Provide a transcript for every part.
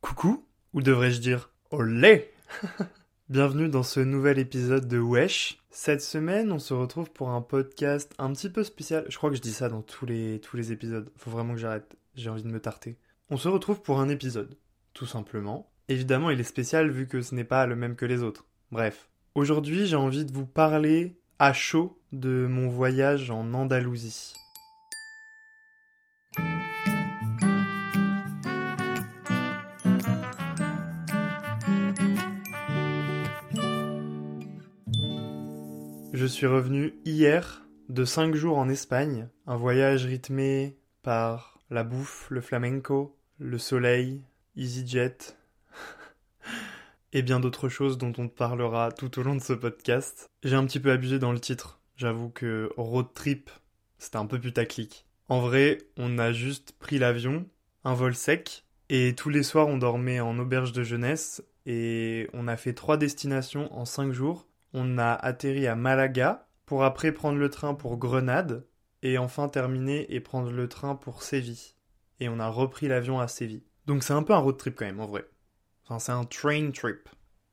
Coucou, ou devrais-je dire olé Bienvenue dans ce nouvel épisode de Wesh. Cette semaine, on se retrouve pour un podcast un petit peu spécial. Je crois que je dis ça dans tous les, tous les épisodes. Faut vraiment que j'arrête. J'ai envie de me tarter. On se retrouve pour un épisode, tout simplement. Évidemment, il est spécial vu que ce n'est pas le même que les autres. Bref. Aujourd'hui, j'ai envie de vous parler à chaud de mon voyage en Andalousie. Je suis revenu hier de 5 jours en Espagne, un voyage rythmé par la bouffe, le flamenco, le soleil, EasyJet et bien d'autres choses dont on parlera tout au long de ce podcast. J'ai un petit peu abusé dans le titre. J'avoue que road trip, c'était un peu putaclic. En vrai, on a juste pris l'avion, un vol sec, et tous les soirs on dormait en auberge de jeunesse, et on a fait trois destinations en cinq jours on a atterri à Malaga pour après prendre le train pour Grenade et enfin terminer et prendre le train pour Séville. Et on a repris l'avion à Séville. Donc c'est un peu un road trip quand même en vrai. Enfin c'est un train trip,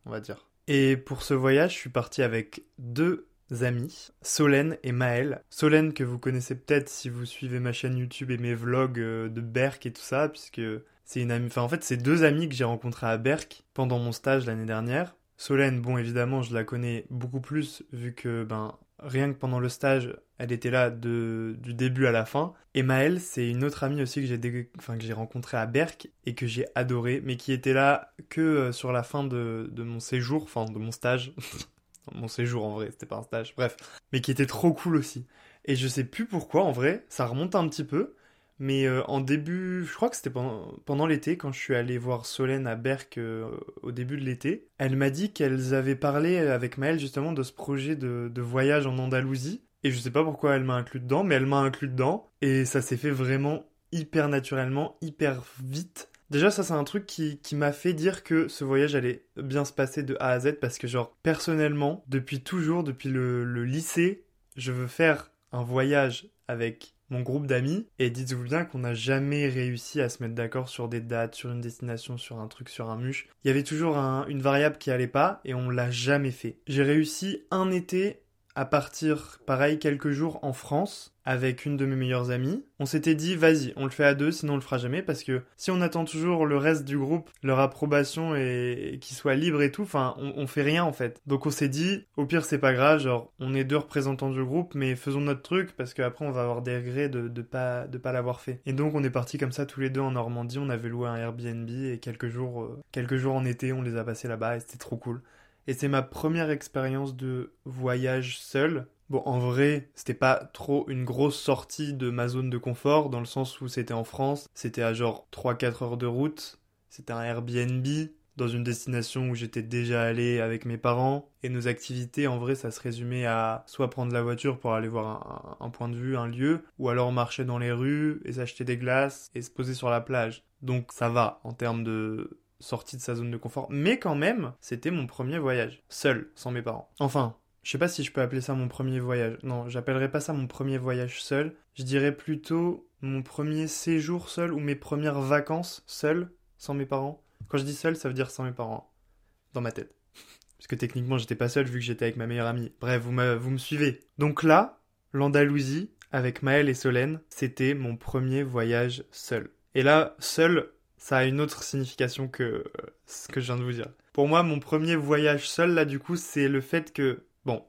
on va dire. Et pour ce voyage, je suis parti avec deux amis, Solène et Maël. Solène que vous connaissez peut-être si vous suivez ma chaîne YouTube et mes vlogs euh, de Berck et tout ça, puisque c'est une amie. Enfin en fait c'est deux amis que j'ai rencontrés à Berck pendant mon stage l'année dernière. Solène, bon évidemment je la connais beaucoup plus vu que ben rien que pendant le stage elle était là de, du début à la fin. Et Maëlle c'est une autre amie aussi que j'ai rencontrée à Berck et que j'ai adoré mais qui était là que euh, sur la fin de, de mon séjour, enfin de mon stage. mon séjour en vrai, c'était pas un stage, bref. Mais qui était trop cool aussi. Et je sais plus pourquoi en vrai, ça remonte un petit peu. Mais euh, en début, je crois que c'était pendant, l'été, quand je suis allé voir Solène à Berck euh, au début de l'été, elle m'a dit qu'elles avaient parlé avec Maëlle justement de ce projet de, de voyage en Andalousie. Et je sais pas pourquoi elle m'a inclus dedans, mais elle m'a inclus dedans. Et ça s'est fait vraiment hyper naturellement, hyper vite. Déjà, ça, c'est un truc qui, qui m'a fait dire que ce voyage allait bien se passer de A à Z parce que, genre, personnellement, depuis toujours, depuis le, le lycée, je veux faire un voyage avec mon groupe d'amis et dites-vous bien qu'on n'a jamais réussi à se mettre d'accord sur des dates, sur une destination, sur un truc, sur un muche. Il y avait toujours une variable qui allait pas et on l'a jamais fait. J'ai réussi un été à partir, pareil, quelques jours en France avec une de mes meilleures amies. On s'était dit, vas-y, on le fait à deux, sinon on le fera jamais, parce que si on attend toujours le reste du groupe, leur approbation et, qu'ils soient libres et tout, enfin, on, fait rien en fait. Donc on s'est dit, au pire c'est pas grave, genre, on est deux représentants du groupe, mais faisons notre truc, parce qu'après on va avoir des regrets de, pas, de pas l'avoir fait. Et donc on est parti comme ça tous les deux en Normandie, on avait loué un Airbnb et quelques jours, euh, quelques jours en été, on les a passés là-bas et c'était trop cool. Et c'est ma première expérience de voyage seul. Bon, en vrai, c'était pas trop une grosse sortie de ma zone de confort, dans le sens où c'était en France, c'était à genre 3-4 heures de route, c'était un Airbnb, dans une destination où j'étais déjà allé avec mes parents, et nos activités, en vrai, ça se résumait à soit prendre la voiture pour aller voir un, un point de vue, un lieu, ou alors marcher dans les rues et s'acheter des glaces et se poser sur la plage. Donc ça va en termes de sorti de sa zone de confort. Mais quand même, c'était mon premier voyage. Seul, sans mes parents. Enfin, je sais pas si je peux appeler ça mon premier voyage. Non, j'appellerais pas ça mon premier voyage seul. Je dirais plutôt mon premier séjour seul ou mes premières vacances seul, sans mes parents. Quand je dis seul, ça veut dire sans mes parents. Dans ma tête. Parce que techniquement, j'étais pas seul vu que j'étais avec ma meilleure amie. Bref, vous me, vous me suivez. Donc là, l'Andalousie, avec Maëlle et Solène, c'était mon premier voyage seul. Et là, seul, ça a une autre signification que euh, ce que je viens de vous dire. Pour moi, mon premier voyage seul, là, du coup, c'est le fait que, bon,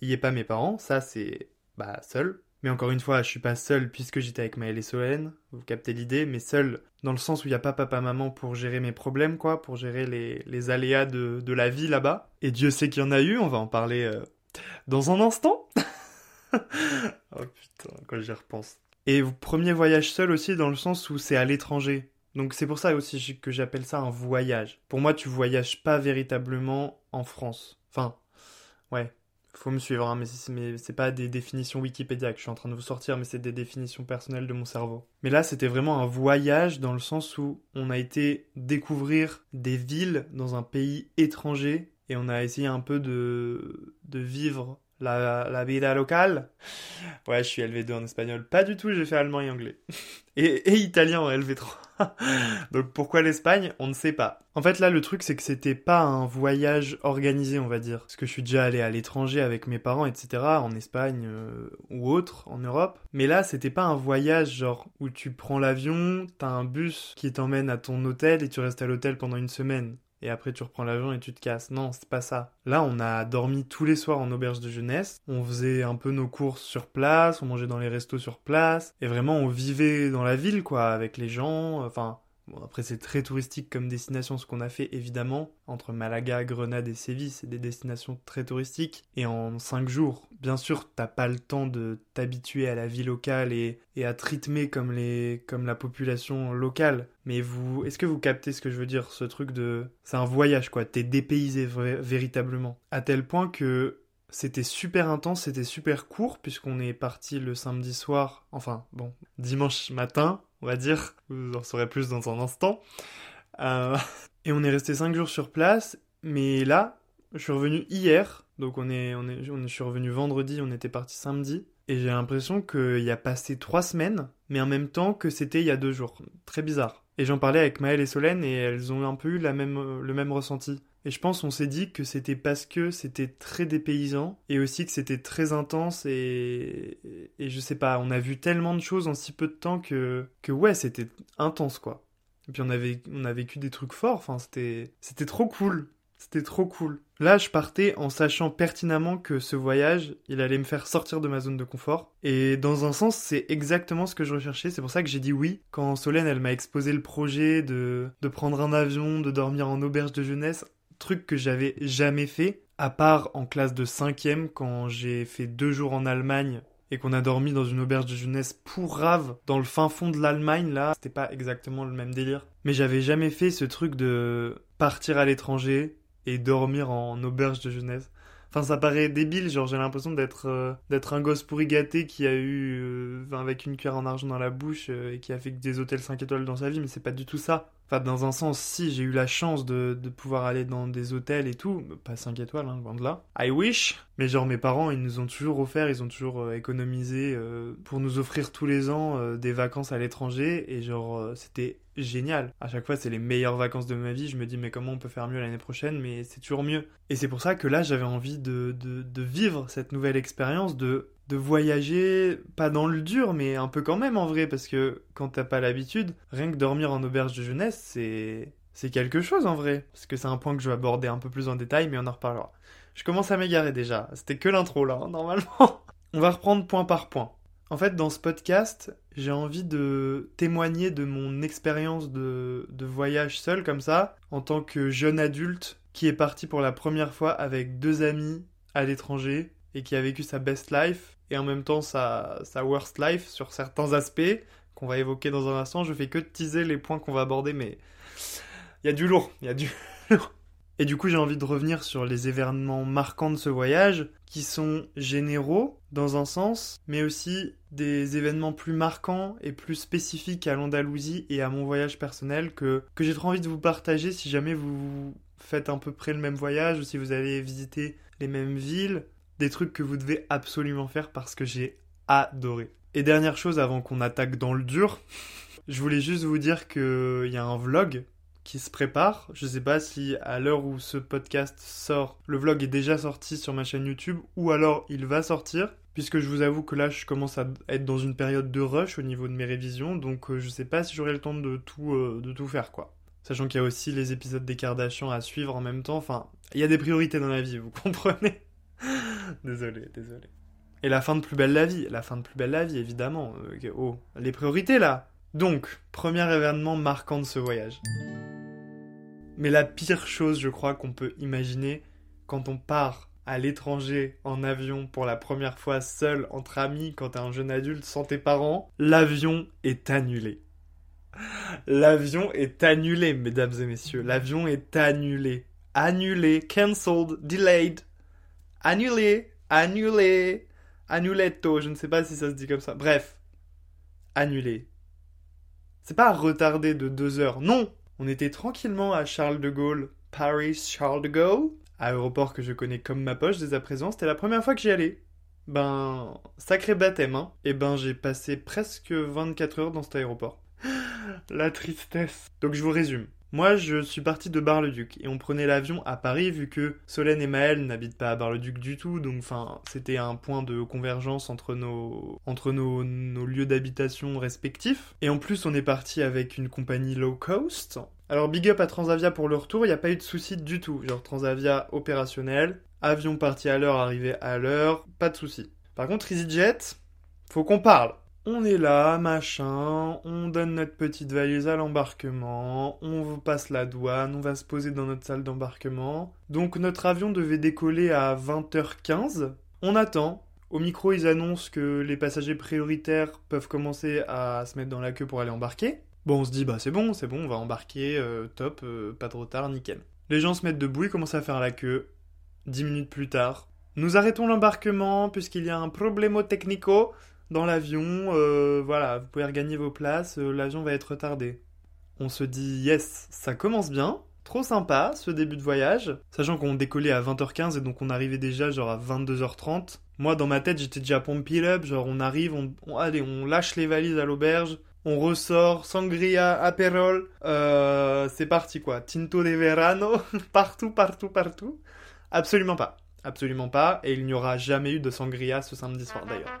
il n'y ait pas mes parents, ça, c'est, bah, seul. Mais encore une fois, je suis pas seul puisque j'étais avec Maëlle et Solène, vous captez l'idée, mais seul dans le sens où il n'y a pas papa-maman pour gérer mes problèmes, quoi, pour gérer les, les aléas de, de la vie là-bas. Et Dieu sait qu'il y en a eu, on va en parler euh, dans un instant. oh putain, quand j'y repense. Et premier voyage seul aussi dans le sens où c'est à l'étranger. Donc c'est pour ça aussi que j'appelle ça un voyage. Pour moi, tu voyages pas véritablement en France. Enfin, ouais, faut me suivre, hein, mais c'est pas des définitions Wikipédia que je suis en train de vous sortir, mais c'est des définitions personnelles de mon cerveau. Mais là, c'était vraiment un voyage dans le sens où on a été découvrir des villes dans un pays étranger et on a essayé un peu de, de vivre la, la locale. Ouais, je suis LV2 en espagnol. Pas du tout, j'ai fait allemand et anglais. Et, et italien en LV3. Donc pourquoi l'Espagne? On ne sait pas. En fait là le truc c'est que c'était pas un voyage organisé on va dire. Parce que je suis déjà allé à l'étranger avec mes parents etc. En Espagne euh, ou autre en Europe. Mais là c'était pas un voyage genre où tu prends l'avion, t'as un bus qui t'emmène à ton hôtel et tu restes à l'hôtel pendant une semaine et après tu reprends l'avion et tu te casses. Non, c'est pas ça. Là, on a dormi tous les soirs en auberge de jeunesse. On faisait un peu nos courses sur place, on mangeait dans les restos sur place. Et vraiment, on vivait dans la ville, quoi, avec les gens. Enfin, Bon, après, c'est très touristique comme destination, ce qu'on a fait, évidemment. Entre Malaga, Grenade et Séville, c'est des destinations très touristiques. Et en 5 jours, bien sûr, t'as pas le temps de t'habituer à la vie locale et, à te rythmer comme, les, comme la population locale. Mais vous, est-ce que vous captez ce que je veux dire Ce truc de. C'est un voyage, quoi. T'es dépaysé véritablement. À tel point que c'était super intense, c'était super court, puisqu'on est parti le samedi soir, enfin, bon, dimanche matin, on va dire. Vous en saurez plus dans un instant. Euh, et on est resté 5 jours sur place, mais là, je suis revenu hier, donc on est, on est, je suis revenu vendredi, on était parti samedi, et j'ai l'impression qu'il y a passé 3 semaines, mais en même temps que c'était il y a 2 jours. Très bizarre. Et j'en parlais avec Maëlle et Solène, et elles ont un peu eu le même ressenti. Et je pense on s'est dit que c'était parce que c'était très dépaysant et aussi que c'était très intense et, je sais pas, on a vu tellement de choses en si peu de temps que, que ouais, c'était intense quoi. Et puis on, avait, on a vécu des trucs forts, enfin c'était, c'était trop cool. C'était trop cool. Là, je partais en sachant pertinemment que ce voyage, il allait me faire sortir de ma zone de confort. Et dans un sens, c'est exactement ce que je recherchais. C'est pour ça que j'ai dit oui. Quand Solène, elle m'a exposé le projet de, de prendre un avion, de dormir en auberge de jeunesse truc que j'avais jamais fait, à part en classe de 5 quand j'ai fait deux jours en Allemagne et qu'on a dormi dans une auberge de jeunesse pour rave dans le fin fond de l'Allemagne là, c'était pas exactement le même délire. Mais j'avais jamais fait ce truc de partir à l'étranger et dormir en auberge de jeunesse. Enfin, ça paraît débile, genre j'ai l'impression d'être euh, d'être un gosse pourri gâté qui a eu euh, avec une cuillère en argent dans la bouche euh, et qui a fait des hôtels 5 étoiles dans sa vie, mais c'est pas du tout ça. Enfin, dans un sens, si, j'ai eu la chance de, pouvoir aller dans des hôtels et tout, pas 5 étoiles, hein, loin de là. I wish Mais genre, mes parents, ils nous ont toujours offert, ils ont toujours euh, économisé euh, pour nous offrir tous les ans euh, des vacances à l'étranger, et genre, c'était génial. À chaque fois, c'est les meilleures vacances de ma vie, je me dis, mais comment on peut faire mieux l'année prochaine, mais c'est toujours mieux. Et c'est pour ça que là, j'avais envie de vivre cette nouvelle expérience, de de voyager, pas dans le dur, mais un peu quand même en vrai, parce que quand t'as pas l'habitude, rien que dormir en auberge de jeunesse, c'est c'est quelque chose en vrai, parce que c'est un point que je vais aborder un peu plus en détail, mais on en reparlera. Je commence à m'égarer déjà, c'était que l'intro là, hein, normalement. on va reprendre point par point. En fait, dans ce podcast, j'ai envie de témoigner de mon expérience de, de voyage seul comme ça, en tant que jeune adulte qui est parti pour la première fois avec deux amis à l'étranger et qui a vécu sa best life et en même temps sa, sa worst life sur certains aspects qu'on va évoquer dans un instant. Je fais que teaser les points qu'on va aborder, mais il y a du lourd, il y a du. Et du coup, j'ai envie de revenir sur les événements marquants de ce voyage, qui sont généraux dans un sens, mais aussi des événements plus marquants et plus spécifiques à l'Andalousie et à mon voyage personnel que, que j'ai trop envie de vous partager si jamais vous faites à peu près le même voyage ou si vous allez visiter les mêmes villes des trucs que vous devez absolument faire parce que j'ai adoré. Et dernière chose avant qu'on attaque dans le dur, je voulais juste vous dire qu'il y a un vlog qui se prépare. Je sais pas si à l'heure où ce podcast sort, le vlog est déjà sorti sur ma chaîne YouTube ou alors il va sortir. Puisque je vous avoue que là, je commence à être dans une période de rush au niveau de mes révisions, donc euh, je sais pas si j'aurai le temps de tout, euh, de tout faire, quoi. Sachant qu'il y a aussi les épisodes des Kardashians à suivre en même temps. Enfin, il y a des priorités dans la vie, vous comprenez désolé, désolé. Et la fin de Plus belle la vie, la fin de Plus belle la vie, évidemment. Euh, oh, les priorités là. Donc, premier événement marquant de ce voyage. Mais la pire chose, je crois, qu'on peut imaginer quand on part à l'étranger en avion pour la première fois seul entre amis quand t'es un jeune adulte sans tes parents, l'avion est annulé. L'avion est annulé, mesdames et messieurs. L'avion est annulé. Annulé, cancelled, delayed. Annulé, annulé, annuletto, je ne sais pas si ça se dit comme ça. Bref, annulé. C'est pas retardé de deux heures, non On était tranquillement à Charles de Gaulle, Paris Charles de Gaulle, aéroport que je connais comme ma poche dès à présent. C'était la première fois que j'y allais. Ben, sacré baptême, hein. Et ben, j'ai passé presque 24 heures dans cet aéroport. la tristesse. Donc je vous résume. Moi, je suis parti de Bar-le-Duc et on prenait l'avion à Paris vu que Solène et Maël n'habitent pas à Bar-le-Duc du tout, donc enfin, c'était un point de convergence entre nos nos, nos lieux d'habitation respectifs. Et en plus, on est parti avec une compagnie low cost. Alors big up à Transavia pour le retour, il n'y a pas eu de souci du tout. Genre Transavia opérationnel, avion parti à l'heure, arrivé à l'heure, pas de souci. Par contre, EasyJet, faut qu'on parle on est là, machin, on donne notre petite valise à l'embarquement, on passe la douane, on va se poser dans notre salle d'embarquement. Donc notre avion devait décoller à 20h15. On attend. Au micro, ils annoncent que les passagers prioritaires peuvent commencer à se mettre dans la queue pour aller embarquer. Bon, on se dit, bah c'est bon, c'est bon, on va embarquer, euh, top, euh, pas de retard, nickel. Les gens se mettent debout, ils commencent à faire la queue. Dix minutes plus tard, nous arrêtons l'embarquement puisqu'il y a un problème technico dans l'avion, euh, voilà, vous pouvez regagner vos places, euh, l'avion va être retardé. On se dit yes, ça commence bien, trop sympa ce début de voyage, sachant qu'on décollait à 20h15 et donc on arrivait déjà genre à 22h30. Moi dans ma tête j'étais déjà pumped up, genre on arrive, on, allez, on lâche les valises à l'auberge, on ressort, sangria, aperol, euh, c'est parti quoi, tinto de verano, partout, partout, partout. Absolument pas, absolument pas, et il n'y aura jamais eu de sangria ce samedi soir d'ailleurs.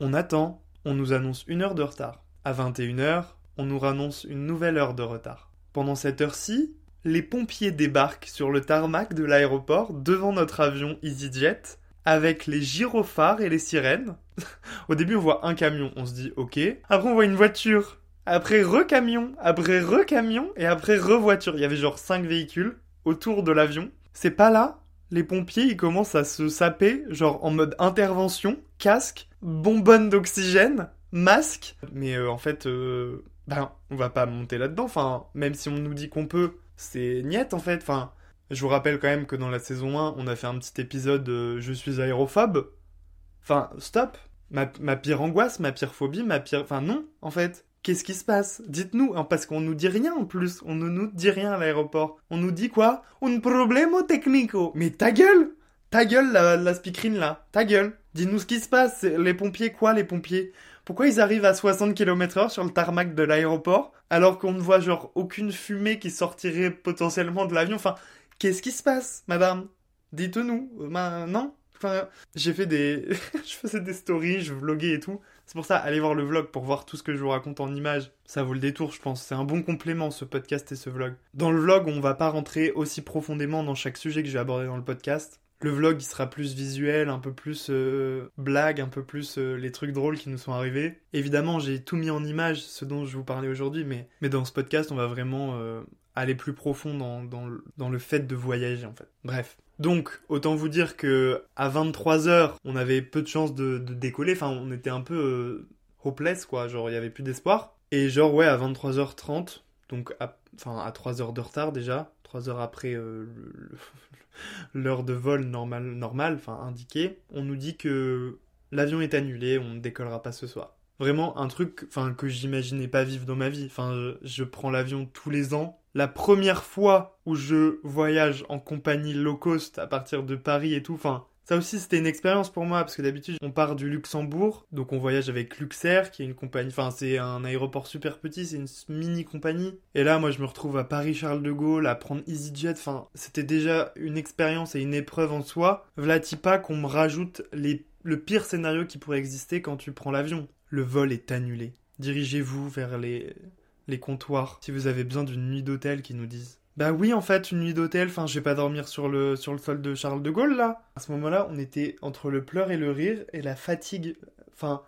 On attend, on nous annonce une heure de retard. À 21h, on nous annonce une nouvelle heure de retard. Pendant cette heure-ci, les pompiers débarquent sur le tarmac de l'aéroport devant notre avion EasyJet avec les gyrophares et les sirènes. Au début, on voit un camion, on se dit OK. Après, on voit une voiture. Après, recamion. Après, recamion. Et après, revoiture. Il y avait genre 5 véhicules autour de l'avion. C'est pas là. Les pompiers, ils commencent à se saper, genre en mode intervention, casque, bonbonne d'oxygène, masque. Mais euh, en fait, euh, ben, on va pas monter là-dedans. Enfin, même si on nous dit qu'on peut, c'est niette en fait. Enfin, je vous rappelle quand même que dans la saison 1, on a fait un petit épisode euh, Je suis aérophobe. Enfin, stop. Ma, ma, pire angoisse, ma pire phobie, ma pire. Enfin, non, en fait. Qu'est-ce qui se passe? Dites-nous, hein, parce qu'on nous dit rien en plus. On ne nous dit rien à l'aéroport. On nous dit quoi? Un problème technico. Mais ta gueule Ta gueule, la, la speakerine là. Ta gueule. Dis-nous ce qui se passe. Les pompiers, quoi, les pompiers? Pourquoi ils arrivent à 60 km/h sur le tarmac de l'aéroport alors qu'on ne voit genre aucune fumée qui sortirait potentiellement de l'avion? Enfin, qu'est-ce qui se passe, madame? Dites-nous. Ben, non? Enfin, j'ai fait des. je faisais des stories, je vloguais et tout. C'est pour ça, allez voir le vlog pour voir tout ce que je vous raconte en images. Ça vaut le détour, je pense. C'est un bon complément, ce podcast et ce vlog. Dans le vlog, on va pas rentrer aussi profondément dans chaque sujet que je vais aborder dans le podcast. Le vlog, il sera plus visuel, un peu plus euh, blague, un peu plus euh, les trucs drôles qui nous sont arrivés. Évidemment, j'ai tout mis en image, ce dont je vous parlais aujourd'hui, mais, mais dans ce podcast, on va vraiment euh, aller plus profond dans, dans, le fait de voyager, en fait. Bref. Donc, autant vous dire que à 23h, on avait peu de chances de, décoller. Enfin, on était un peu hopeless, quoi. Genre, il y avait plus d'espoir. Et genre, ouais, à 23h30, donc enfin à 3 heures de retard déjà, 3 heures après le, l'heure de vol normale, normal, enfin indiquée, on nous dit que l'avion est annulé, on ne décollera pas ce soir. Vraiment un truc enfin, que j'imaginais pas vivre dans ma vie. Enfin, je, prends l'avion tous les ans. La première fois où je voyage en compagnie low cost à partir de Paris et tout, enfin, ça aussi, c'était une expérience pour moi, parce que d'habitude, on part du Luxembourg, donc on voyage avec Luxair, qui est une compagnie, enfin, c'est un aéroport super petit, c'est une mini compagnie. Et là, moi, je me retrouve à Paris-Charles de Gaulle, à prendre EasyJet, enfin, c'était déjà une expérience et une épreuve en soi. Vlatipa qu'on me rajoute les... le pire scénario qui pourrait exister quand tu prends l'avion. Le vol est annulé. Dirigez-vous vers les... les comptoirs si vous avez besoin d'une nuit d'hôtel qui nous disent bah oui, en fait, une nuit d'hôtel, enfin, je vais pas dormir sur le, sol de Charles de Gaulle, là. À ce moment-là, on était entre le pleur et le rire, et la fatigue, enfin,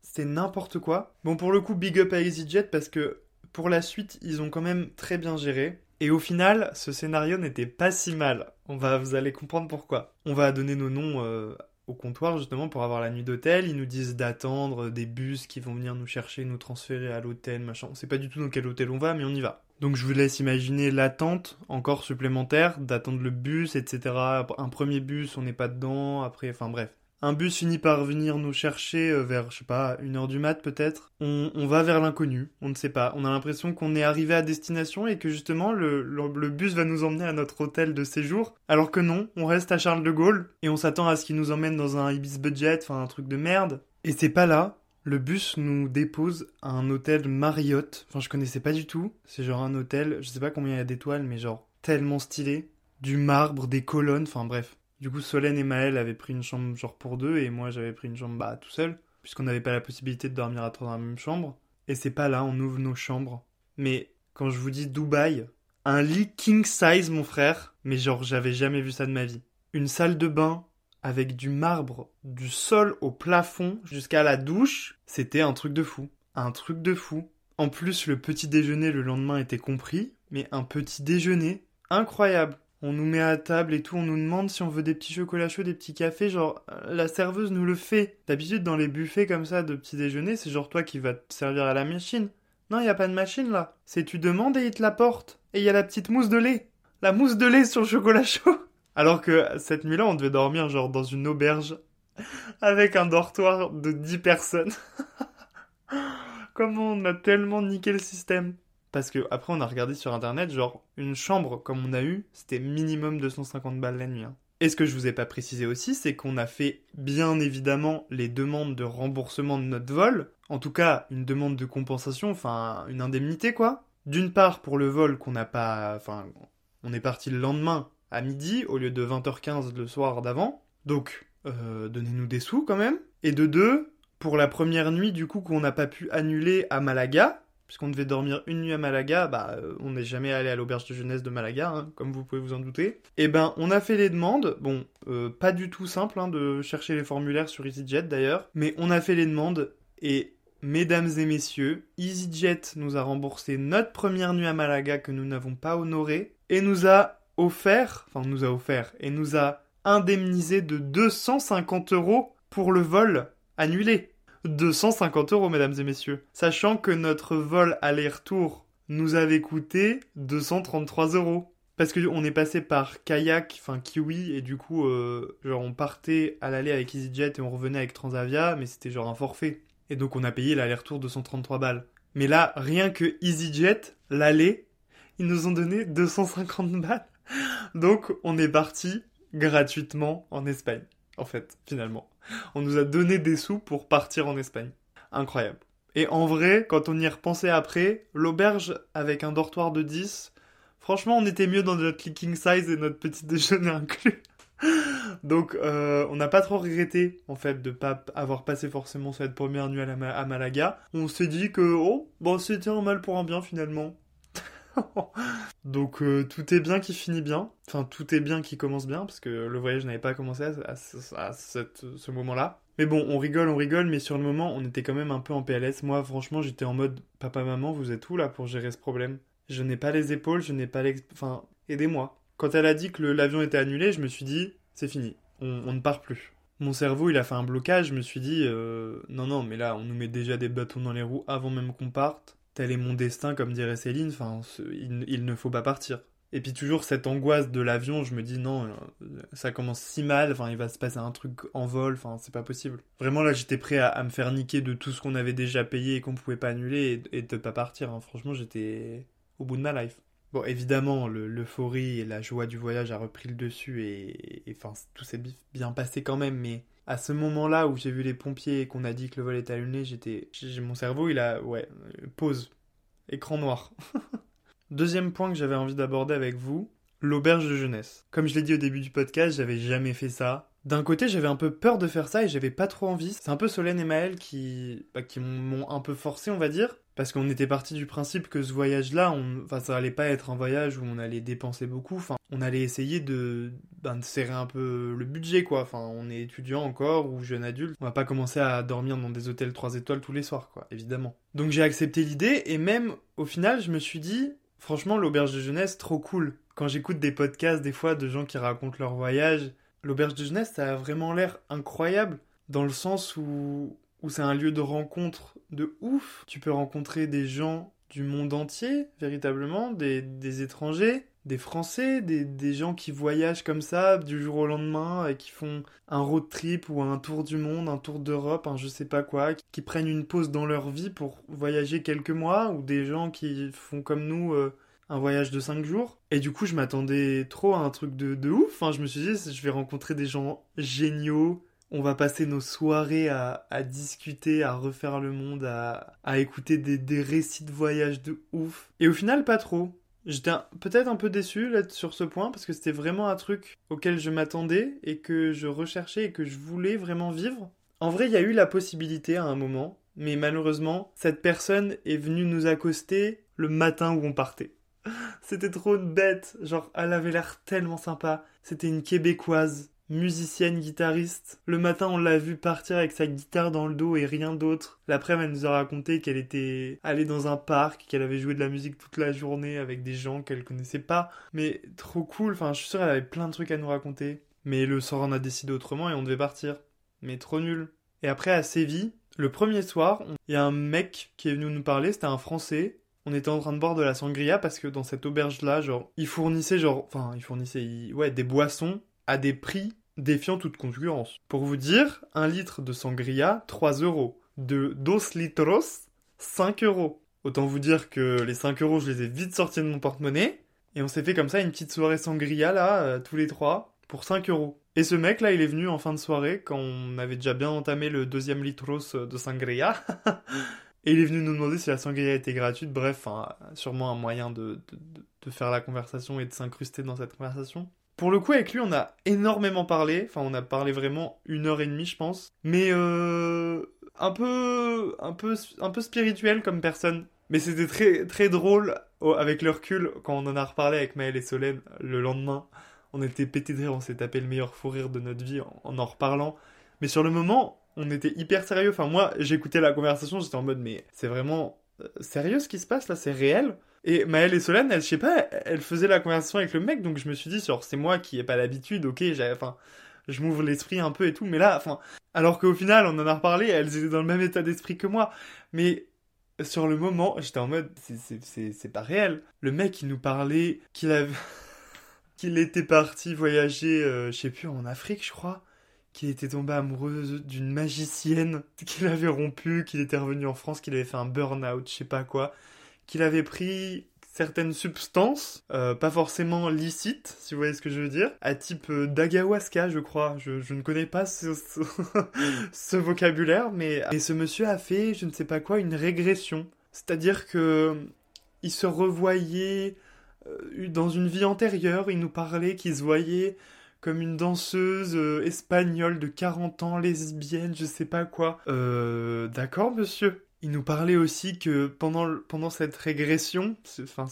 c'était n'importe quoi. Bon, pour le coup, big up à EasyJet, parce que pour la suite, ils ont quand même très bien géré. Et au final, ce scénario n'était pas si mal. On va, vous allez comprendre pourquoi. On va donner nos noms euh, au comptoir justement pour avoir la nuit d'hôtel. Ils nous disent d'attendre des bus qui vont venir nous chercher, nous transférer à l'hôtel, machin. On sait pas du tout dans quel hôtel on va, mais on y va. Donc je vous laisse imaginer l'attente encore supplémentaire, d'attendre le bus, etc. Un premier bus, on n'est pas dedans, après, enfin bref. Un bus finit par venir nous chercher euh, vers, je sais pas, une heure du mat peut-être. On, va vers l'inconnu, on ne sait pas. On a l'impression qu'on est arrivé à destination et que justement le, le, bus va nous emmener à notre hôtel de séjour. Alors que non, on reste à Charles de Gaulle et on s'attend à ce qu'il nous emmène dans un Ibis Budget, enfin un truc de merde. Et c'est pas là. Le bus nous dépose à un hôtel Marriott. Enfin, je connaissais pas du tout. C'est genre un hôtel, je sais pas combien il y a d'étoiles, mais genre tellement stylé. Du marbre, des colonnes, enfin bref. Du coup, Solène et Maël avaient pris une chambre genre pour deux et moi j'avais pris une chambre bah tout seul, puisqu'on n'avait pas la possibilité de dormir à trois dans la même chambre. Et c'est pas là, on ouvre nos chambres. Mais quand je vous dis Dubaï, un lit king size, mon frère, mais genre j'avais jamais vu ça de ma vie. Une salle de bain avec du marbre du sol au plafond jusqu'à la douche, c'était un truc de fou. Un truc de fou. En plus, le petit déjeuner le lendemain était compris, mais un petit déjeuner incroyable. On nous met à table et tout, on nous demande si on veut des petits chocolats chauds, des petits cafés, genre la serveuse nous le fait. D'habitude dans les buffets comme ça de petit déjeuner, c'est genre toi qui vas te servir à la machine. Non, il y a pas de machine là. C'est tu demandes et ils te l'apportent. Et il y a la petite mousse de lait. La mousse de lait sur chocolat chaud. Alors que cette nuit-là, on devait dormir genre dans une auberge avec un dortoir de 10 personnes. Comment on a tellement niqué le système Parce que après on a regardé sur internet, genre une chambre comme on a eu, c'était minimum 250 balles la nuit. Hein. Et ce que je vous ai pas précisé aussi, c'est qu'on a fait bien évidemment les demandes de remboursement de notre vol, en tout cas une demande de compensation, enfin une indemnité quoi. D'une part pour le vol qu'on n'a pas, enfin on est parti le lendemain à midi au lieu de 20h15 le soir d'avant. Donc, euh, donnez-nous des sous quand même. Et de deux, pour la première nuit du coup qu'on n'a pas pu annuler à Malaga, puisqu'on devait dormir une nuit à Malaga, bah euh, on n'est jamais allé à l'auberge de jeunesse de Malaga, hein, comme vous pouvez vous en douter. Et eh ben on a fait les demandes, bon, euh, pas du tout simple hein, de chercher les formulaires sur EasyJet d'ailleurs, mais on a fait les demandes et mesdames et messieurs, EasyJet nous a remboursé notre première nuit à Malaga que nous n'avons pas honorée et nous a offert, enfin nous a offert, et nous a indemnisé de 250 euros pour le vol annulé. 250 euros, mesdames et messieurs. Sachant que notre vol aller-retour nous avait coûté 233 euros. Parce qu'on est passé par kayak, enfin kiwi, et du coup, euh, genre on partait à l'aller avec EasyJet et on revenait avec Transavia, mais c'était genre un forfait. Et donc on a payé l'aller-retour 233 balles. Mais là, rien que EasyJet, l'aller, ils nous ont donné 250 balles. Donc, on est parti gratuitement en Espagne, en fait, finalement. On nous a donné des sous pour partir en Espagne. Incroyable. Et en vrai, quand on y repensait après, l'auberge avec un dortoir de 10, franchement, on était mieux dans notre clicking size et notre petit déjeuner inclus. Donc, euh, on n'a pas trop regretté, en fait, de pas avoir passé forcément cette première nuit à, Malaga. On s'est dit que, oh, bon, c'était un mal pour un bien, finalement. Donc euh, tout est bien qui finit bien. Enfin, tout est bien qui commence bien, parce que le voyage n'avait pas commencé à, ce moment-là. Mais bon, on rigole, on rigole, mais sur le moment, on était quand même un peu en PLS. Moi, franchement, j'étais en mode Papa-maman, vous êtes où là pour gérer ce problème? Je n'ai pas les épaules, je n'ai pas les. Enfin, aidez-moi. Quand elle a dit que l'avion était annulé, je me suis dit C'est fini, on, ne part plus. Mon cerveau, il a fait un blocage, je me suis dit euh, Non, non, mais là, on nous met déjà des bâtons dans les roues avant même qu'on parte tel est mon destin, comme dirait Céline, enfin, il, ne faut pas partir. Et puis toujours cette angoisse de l'avion, je me dis non, euh, ça commence si mal, enfin il va se passer un truc en vol, enfin c'est pas possible. Vraiment là j'étais prêt à, me faire niquer de tout ce qu'on avait déjà payé et qu'on pouvait pas annuler et, de pas partir. Hein. Franchement j'étais au bout de ma life. Bon évidemment l'euphorie et la joie du voyage a repris le dessus et enfin tout s'est bien passé quand même, mais à ce moment-là où j'ai vu les pompiers et qu'on a dit que le vol était allumé, j'étais, mon cerveau, il a, ouais, pause, écran noir. Deuxième point que j'avais envie d'aborder avec vous, l'auberge de jeunesse. Comme je l'ai dit au début du podcast, j'avais jamais fait ça. D'un côté, j'avais un peu peur de faire ça et j'avais pas trop envie. C'est un peu Solène et Maël qui, bah, qui m'ont un peu forcé, on va dire. Parce qu'on était parti du principe que ce voyage-là, on... enfin, ça allait pas être un voyage où on allait dépenser beaucoup. Enfin, on allait essayer de, ben, serrer un peu le budget, quoi. Enfin, on est étudiant encore ou jeune adulte. On va pas commencer à dormir dans des hôtels 3 étoiles tous les soirs, quoi, évidemment. Donc j'ai accepté l'idée et même, au final, je me suis dit, Franchement, l'auberge de jeunesse, trop cool. Quand j'écoute des podcasts des fois de gens qui racontent leur voyage, l'auberge de jeunesse, ça a vraiment l'air incroyable dans le sens où, où c'est un lieu de rencontre de ouf. Tu peux rencontrer des gens du monde entier, véritablement, des, des étrangers, des Français, des, des, gens qui voyagent comme ça du jour au lendemain et qui font un road trip ou un tour du monde, un tour d'Europe, un je sais pas quoi, qui prennent une pause dans leur vie pour voyager quelques mois ou des gens qui font comme nous euh, un voyage de 5 jours. Et du coup, je m'attendais trop à un truc de, de ouf. Enfin, je me suis dit, je vais rencontrer des gens géniaux, on va passer nos soirées à, discuter, à refaire le monde, à, écouter des, récits de voyage de ouf. Et au final, pas trop. J'étais peut-être un peu déçu sur ce point parce que c'était vraiment un truc auquel je m'attendais et que je recherchais et que je voulais vraiment vivre. En vrai, il y a eu la possibilité à un moment, mais malheureusement, cette personne est venue nous accoster le matin où on partait. C'était trop bête, genre elle avait l'air tellement sympa. C'était une québécoise musicienne, guitariste. Le matin, on l'a vue partir avec sa guitare dans le dos et rien d'autre. L'après-midi, elle nous a raconté qu'elle était allée dans un parc, qu'elle avait joué de la musique toute la journée avec des gens qu'elle connaissait pas. Mais trop cool, enfin, je suis sûr qu'elle avait plein de trucs à nous raconter. Mais le sort en a décidé autrement et on devait partir. Mais trop nul. Et après, à Séville, le premier soir, il y a un mec qui est venu nous parler, c'était un Français. On était en train de boire de la sangria parce que dans cette auberge-là, genre, ils fournissaient genre, enfin, ils fournissaient, ouais, des boissons à des prix défiant toute concurrence. Pour vous dire, un litre de sangria, 3 euros. De dos litros, 5 euros. Autant vous dire que les 5 euros, je les ai vite sortis de mon porte-monnaie. Et on s'est fait comme ça une petite soirée sangria, là, euh, tous les trois, pour 5 euros. Et ce mec, là, il est venu en fin de soirée, quand on avait déjà bien entamé le deuxième litros de sangria. et il est venu nous demander si la sangria était gratuite. Bref, sûrement un moyen de, de faire la conversation et de s'incruster dans cette conversation. Pour le coup, avec lui, on a énormément parlé. Enfin, on a parlé vraiment une heure et demie, je pense. Mais euh, un peu, un peu, un peu spirituel comme personne. Mais c'était très, très drôle avec le recul quand on en a reparlé avec Maël et Solène le lendemain. On était pété de rire, on s'est tapé le meilleur fou rire de notre vie en, en en reparlant. Mais sur le moment, on était hyper sérieux. Enfin, moi, j'écoutais la conversation, j'étais en mode, mais c'est vraiment euh, sérieux ce qui se passe là, c'est réel? Et Maëlle et Solène, elles, je sais pas, elles faisaient la conversation avec le mec, donc je me suis dit, c'est moi qui ai pas l'habitude, ok, enfin, je m'ouvre l'esprit un peu et tout, mais là, enfin, alors qu'au final, on en a reparlé, elles étaient dans le même état d'esprit que moi, mais sur le moment, j'étais en mode, c'est pas réel. Le mec, il nous parlait qu'il avait, qu'il était parti voyager, euh, je sais plus, en Afrique, je crois, qu'il était tombé amoureux d'une magicienne, qu'il avait rompu, qu'il était revenu en France, qu'il avait fait un burn-out, je sais pas quoi qu'il avait pris certaines substances, euh, pas forcément licites, si vous voyez ce que je veux dire, à type euh, d'agawaska, je crois. Je, ne connais pas ce, vocabulaire, mais et ce monsieur a fait, je ne sais pas quoi, une régression. C'est-à-dire que il se revoyait euh, dans une vie antérieure, il nous parlait qu'il se voyait comme une danseuse euh, espagnole de 40 ans, lesbienne, je sais pas quoi. D'accord, monsieur? Il nous parlait aussi que pendant, pendant cette régression, enfin,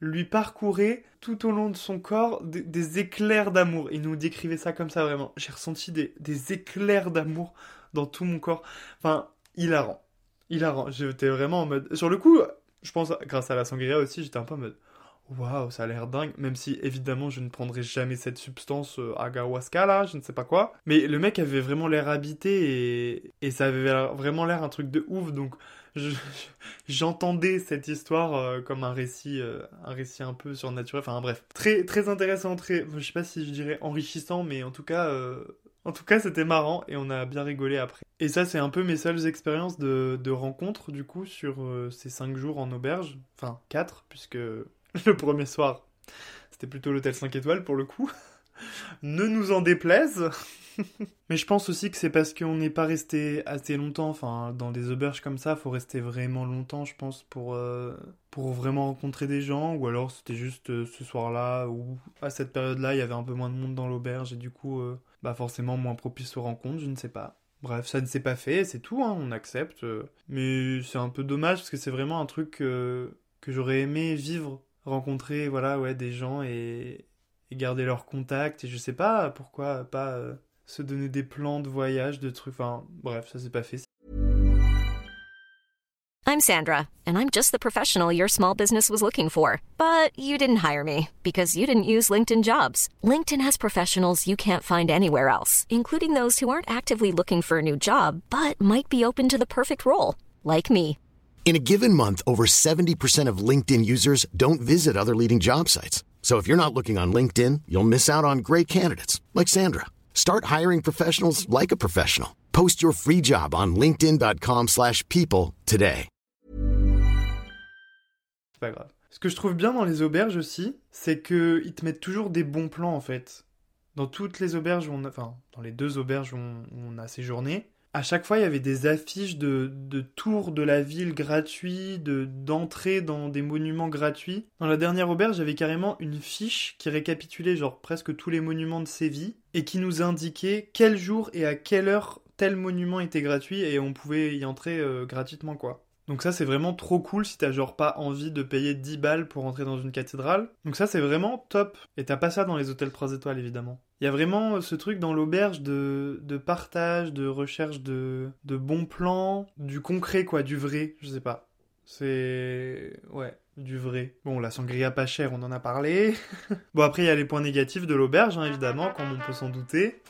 lui parcourait tout au long de son corps des, des éclairs d'amour. Il nous décrivait ça comme ça vraiment. J'ai ressenti des, des éclairs d'amour dans tout mon corps. Enfin, hilarant. Hilarant. J'étais vraiment en mode. Sur le coup, je pense, grâce à la sangria aussi, j'étais un peu en mode waouh, ça a l'air dingue, même si évidemment je ne prendrai jamais cette substance euh, agawaska là, je ne sais pas quoi. Mais le mec avait vraiment l'air habité et, ça avait vraiment l'air un truc de ouf, donc j'entendais cette histoire euh, comme un récit, euh, un récit un peu surnaturel, enfin bref. Très, très intéressant, très, je sais pas si je dirais enrichissant, mais en tout cas... Euh, en tout cas, c'était marrant et on a bien rigolé après. Et ça, c'est un peu mes seules expériences de, de rencontres, du coup, sur ces 5 jours en auberge. Enfin, 4, puisque le premier soir. C'était plutôt l'hôtel 5 étoiles pour le coup. ne nous en déplaise. Mais je pense aussi que c'est parce qu'on n'est pas resté assez longtemps. Enfin, dans des auberges comme ça, faut rester vraiment longtemps, je pense, pour, euh, pour vraiment rencontrer des gens. Ou alors c'était juste euh, ce soir-là, ou à cette période-là, il y avait un peu moins de monde dans l'auberge et du coup, euh, bah forcément moins propice aux rencontres, je ne sais pas. Bref, ça ne s'est pas fait, c'est tout, hein, on accepte. Mais c'est un peu dommage parce que c'est vraiment un truc que j'aurais aimé vivre rencontrer voilà ouais des gens et, et, garder leur contact et je sais pas pourquoi pas euh, se donner des plans de voyage de trucs enfin bref ça s'est pas fait I'm Sandra, and I'm just the professional your small business was looking for. But you didn't hire me because you didn't use LinkedIn jobs. LinkedIn has professionals you can't find anywhere else, including those who aren't actively looking for a new job but might be open to the perfect role, like me. In a given month, over 70% of LinkedIn users don't visit other leading job sites. So if you're not looking on LinkedIn, you'll miss out on great candidates like Sandra. Start hiring professionals like a professional. Post your free job on linkedin.com/people today. Pas grave. Ce que je trouve bien dans les auberges aussi, c'est que ils te mettent toujours des bons plans en fait. Dans toutes les auberges où on a, enfin, dans les deux auberges où on, où on a séjourné, à chaque fois il y avait des affiches de, de tours de la ville gratuits, de d'entrée dans des monuments gratuits. Dans la dernière auberge, j'avais carrément une fiche qui récapitulait genre presque tous les monuments de Séville et qui nous indiquait quel jour et à quelle heure tel monument était gratuit et on pouvait y entrer euh, gratuitement quoi. Donc ça c'est vraiment trop cool si t'as genre pas envie de payer 10 balles pour entrer dans une cathédrale. Donc ça c'est vraiment top. Et t'as pas ça dans les hôtels 3 étoiles évidemment. Il y a vraiment euh, ce truc dans l'auberge de, partage, de recherche de, bons plans, du concret quoi, du vrai, je sais pas. C'est... ouais, du vrai. Bon, la sangria pas chère, on en a parlé. bon après il y a les points négatifs de l'auberge hein, évidemment, comme on peut s'en douter.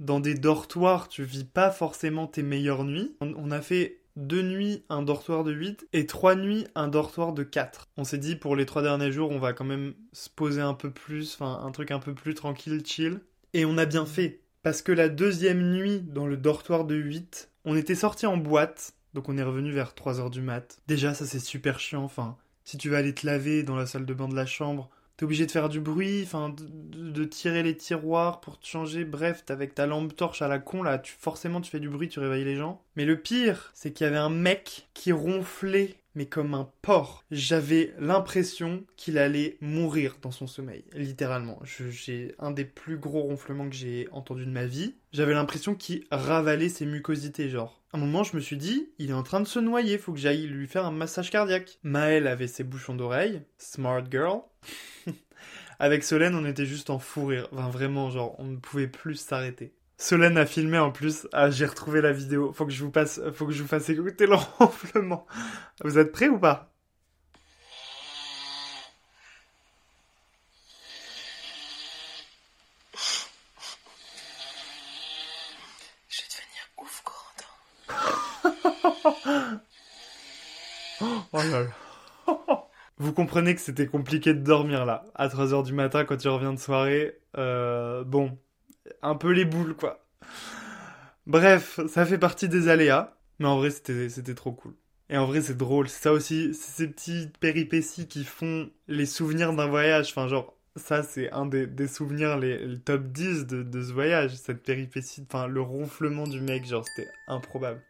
Dans des dortoirs, tu vis pas forcément tes meilleures nuits. On a fait deux nuits un dortoir de 8 et trois nuits un dortoir de 4. On s'est dit pour les trois derniers jours on va quand même se poser un peu plus, enfin un truc un peu plus tranquille, chill. Et on a bien fait. Parce que la deuxième nuit dans le dortoir de 8, on était sorti en boîte, donc on est revenu vers 3h du mat. Déjà ça c'est super chiant, enfin si tu vas aller te laver dans la salle de bain de la chambre, T'es obligé de faire du bruit, enfin, de, tirer les tiroirs pour te changer. Bref, avec ta lampe torche à la con, là, tu, forcément, tu fais du bruit, tu réveilles les gens. Mais le pire, c'est qu'il y avait un mec qui ronflait, mais comme un porc. J'avais l'impression qu'il allait mourir dans son sommeil, littéralement. J'ai un des plus gros ronflements que j'ai entendu de ma vie. J'avais l'impression qu'il ravalait ses mucosités, genre. À un moment, je me suis dit, il est en train de se noyer, faut que j'aille lui faire un massage cardiaque. Maëlle avait ses bouchons d'oreille, smart girl. Avec Solène, on était juste en fou rire. Enfin, vraiment, genre, on ne pouvait plus s'arrêter. Solène a filmé en plus. Ah, j'ai retrouvé la vidéo. Faut que je vous passe, faut que je vous fasse écouter le ronflement. Vous êtes prêts ou pas? Je vais devenir ouf, Corentin. Oh là là. Vous comprenez que c'était compliqué de dormir là, à 3h du matin quand tu reviens de soirée. Euh, bon, un peu les boules quoi. Bref, ça fait partie des aléas, mais en vrai c'était trop cool. Et en vrai c'est drôle, c'est ça aussi, c'est ces petites péripéties qui font les souvenirs d'un voyage. Enfin genre, ça c'est un des, des souvenirs, les, les, top 10 de, de ce voyage, cette péripétie, enfin le ronflement du mec, genre c'était improbable.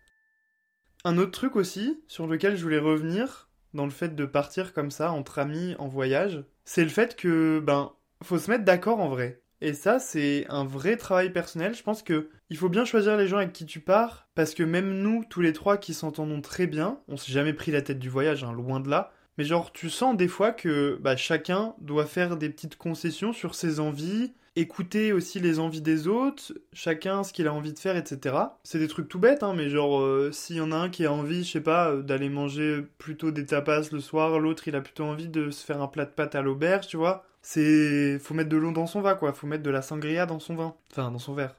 Un autre truc aussi, sur lequel je voulais revenir, dans le fait de partir comme ça entre amis en voyage, c'est le fait que ben faut se mettre d'accord en vrai. Et ça c'est un vrai travail personnel. Je pense que il faut bien choisir les gens avec qui tu pars parce que même nous tous les trois qui s'entendons très bien, on s'est jamais pris la tête du voyage, hein, loin de là. Mais genre tu sens des fois que bah, chacun doit faire des petites concessions sur ses envies, écouter aussi les envies des autres, chacun ce qu'il a envie de faire, etc. C'est des trucs tout bêtes, hein, mais genre, euh, s'il y en a un qui a envie, je sais pas, euh, d'aller manger plutôt des tapas le soir, l'autre il a plutôt envie de se faire un plat de pâtes à l'auberge, tu vois. C'est. Faut mettre de l'eau dans son vin, quoi. Faut mettre de la sangria dans son vin. Enfin, dans son verre.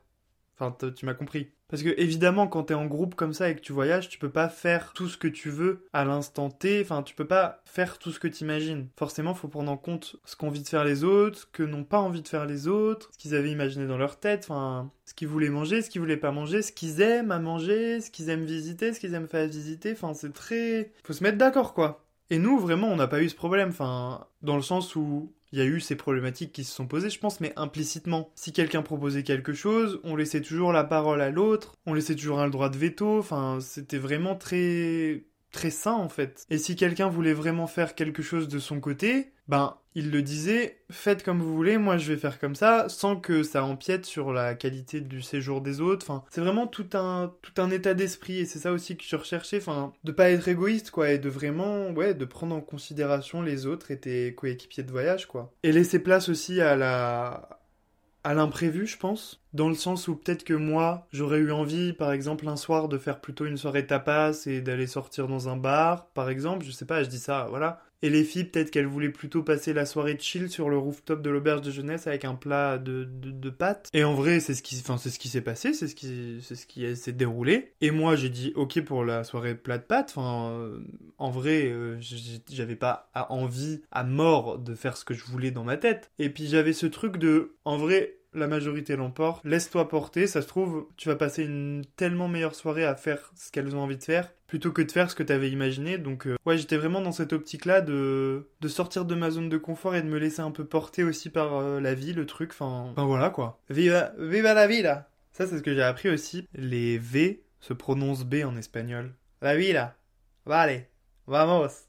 Enfin, tu m'as compris. Parce que évidemment, quand t'es en groupe comme ça et que tu voyages, tu peux pas faire tout ce que tu veux à l'instant T. Enfin, tu peux pas faire tout ce que t'imagines. Forcément, faut prendre en compte ce qu'ont envie de faire les autres, ce que n'ont pas envie de faire les autres, ce qu'ils avaient imaginé dans leur tête. Enfin, ce qu'ils voulaient manger, ce qu'ils voulaient pas manger, ce qu'ils aiment à manger, ce qu'ils aiment visiter, ce qu'ils aiment faire visiter. Enfin, c'est très. Faut se mettre d'accord, quoi. Et nous, vraiment, on n'a pas eu ce problème. Enfin, dans le sens où il y a eu ces problématiques qui se sont posées, je pense, mais implicitement. Si quelqu'un proposait quelque chose, on laissait toujours la parole à l'autre, on laissait toujours un droit de veto, enfin, c'était vraiment très très sain en fait. Et si quelqu'un voulait vraiment faire quelque chose de son côté, ben il le disait, faites comme vous voulez, moi je vais faire comme ça, sans que ça empiète sur la qualité du séjour des autres. Enfin, c'est vraiment tout un tout un état d'esprit et c'est ça aussi que je recherchais, enfin, de pas être égoïste quoi et de vraiment ouais, de prendre en considération les autres et tes coéquipiers de voyage quoi. Et laisser place aussi à la à l'imprévu, je pense. Dans le sens où peut-être que moi, j'aurais eu envie, par exemple, un soir de faire plutôt une soirée tapas et d'aller sortir dans un bar, par exemple. Je sais pas, je dis ça, voilà. Et les filles, peut-être qu'elles voulaient plutôt passer la soirée chill sur le rooftop de l'auberge de jeunesse avec un plat de, de, pâtes. Et en vrai, c'est ce qui, enfin, c'est ce qui s'est passé, c'est ce qui, c'est ce qui s'est déroulé. Et moi, j'ai dit ok pour la soirée plat de pâtes. Euh, en vrai, euh, j'avais pas envie à mort de faire ce que je voulais dans ma tête. Et puis j'avais ce truc de, en vrai, la majorité l'emporte. Laisse-toi porter, ça se trouve, tu vas passer une tellement meilleure soirée à faire ce qu'elles ont envie de faire plutôt que de faire ce que t'avais imaginé. Donc euh, ouais, j'étais vraiment dans cette optique-là de de sortir de ma zone de confort et de me laisser un peu porter aussi par euh, la vie, le truc. Enfin, voilà quoi. Viva, viva la vida. Ça c'est ce que j'ai appris aussi. Les V se prononcent B en espagnol. La vida. Vale. Vamos.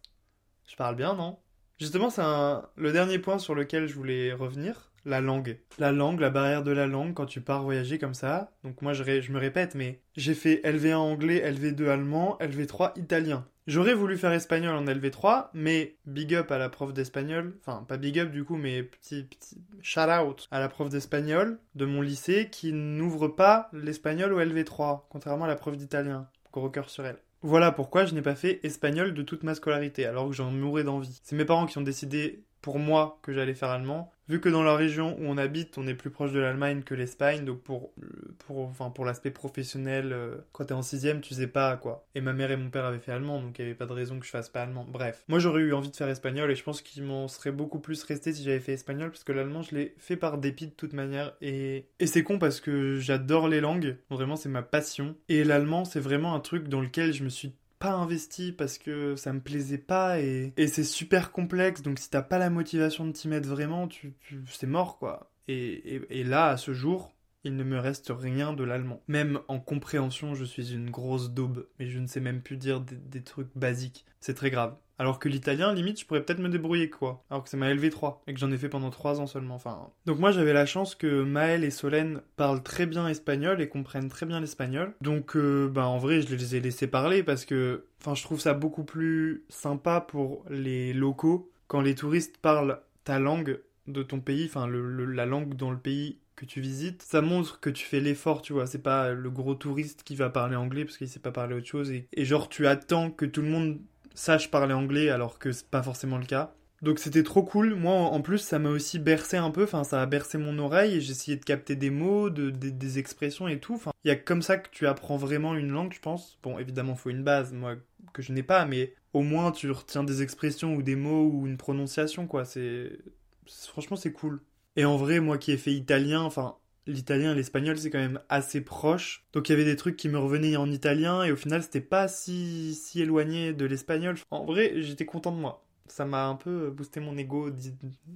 Je parle bien, non? Justement, c'est le dernier point sur lequel je voulais revenir la langue. La langue, la barrière de la langue quand tu pars voyager comme ça. Donc moi je, me répète, mais j'ai fait LV1 anglais, LV2 allemand, LV3 italien. J'aurais voulu faire espagnol en LV3, mais big up à la prof d'espagnol, enfin pas big up du coup, mais petit, petit shout out à la prof d'espagnol de mon lycée qui n'ouvre pas l'espagnol au LV3, contrairement à la prof d'italien. Gros cœur sur elle. Voilà pourquoi je n'ai pas fait espagnol de toute ma scolarité, alors que j'en mourais d'envie. C'est mes parents qui ont décidé pour moi que j'allais faire allemand. Vu que dans la région où on habite, on est plus proche de l'Allemagne que l'Espagne, donc pour, pour, enfin, pour l'aspect professionnel, euh, quand t'es en sixième, tu sais pas quoi. Et ma mère et mon père avaient fait allemand, donc il n'y avait pas de raison que je fasse pas allemand. Bref, moi j'aurais eu envie de faire espagnol et je pense qu'il m'en serait beaucoup plus resté si j'avais fait espagnol, parce que l'allemand je l'ai fait par dépit de toute manière. Et, et c'est con parce que j'adore les langues, vraiment c'est ma passion. Et l'allemand c'est vraiment un truc dans lequel je me suis pas investi parce que ça me plaisait pas et, c'est super complexe. Donc si t'as pas la motivation de t'y mettre vraiment tu, c'est mort quoi. Et, et, là à ce jour il ne me reste rien de l'allemand. Même en compréhension, je suis une grosse daube, mais je ne sais même plus dire des trucs basiques. C'est très grave. Alors que l'italien, limite, je pourrais peut-être me débrouiller, quoi. Alors que c'est ma LV3, et que j'en ai fait pendant 3 ans seulement, enfin... Donc moi, j'avais la chance que Maël et Solène parlent très bien espagnol et comprennent très bien l'espagnol. Donc, euh, bah, en vrai, je les ai laissés parler parce que... Enfin, je trouve ça beaucoup plus sympa pour les locaux quand les touristes parlent ta langue de ton pays, enfin, la langue dans le pays que tu visites, ça montre que tu fais l'effort, tu vois. C'est pas le gros touriste qui va parler anglais parce qu'il sait pas parler autre chose. et genre, tu attends que tout le monde sache parler anglais alors que c'est pas forcément le cas. Donc c'était trop cool. Moi en plus ça m'a aussi bercé un peu, enfin ça a bercé mon oreille et j'ai essayé de capter des mots, de, des expressions et tout. Enfin, il y a comme ça que tu apprends vraiment une langue, je pense. Bon, évidemment, faut une base, moi que je n'ai pas, mais au moins tu retiens des expressions ou des mots ou une prononciation quoi, c'est franchement c'est cool. Et en vrai, moi qui ai fait italien, enfin l'italien et l'espagnol c'est quand même assez proche. Donc il y avait des trucs qui me revenaient en italien et au final c'était pas si, si éloigné de l'espagnol. En vrai, j'étais content de moi. Ça m'a un peu boosté mon ego.